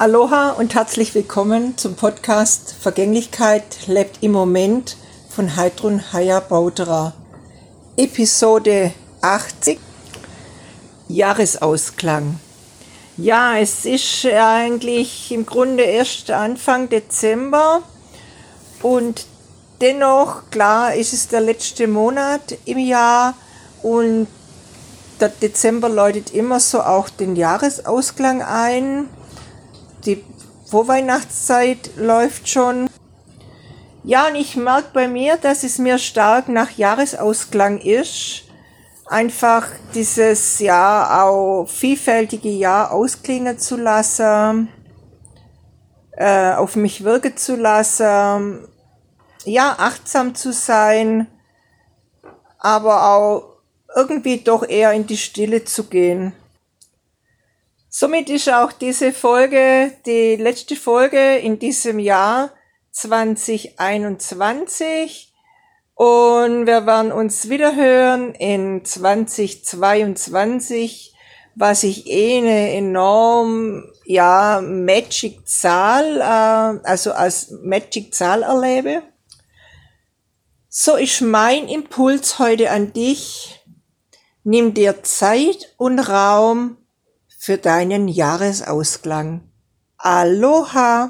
Aloha und herzlich willkommen zum Podcast Vergänglichkeit lebt im Moment von Heidrun Haya Bauterer. Episode 80 Jahresausklang. Ja, es ist eigentlich im Grunde erst Anfang Dezember und dennoch, klar, ist es der letzte Monat im Jahr und der Dezember läutet immer so auch den Jahresausklang ein die Vorweihnachtszeit läuft schon. Ja, und ich merke bei mir, dass es mir stark nach Jahresausklang ist. Einfach dieses Jahr auch vielfältige Jahr ausklingen zu lassen, äh, auf mich wirken zu lassen, ja, achtsam zu sein, aber auch irgendwie doch eher in die Stille zu gehen. Somit ist auch diese Folge die letzte Folge in diesem Jahr 2021 und wir werden uns wieder hören in 2022, was ich eh eine enorm, ja, Magic Zahl, äh, also als Magic Zahl erlebe. So ist mein Impuls heute an dich. Nimm dir Zeit und Raum für deinen Jahresausklang. Aloha!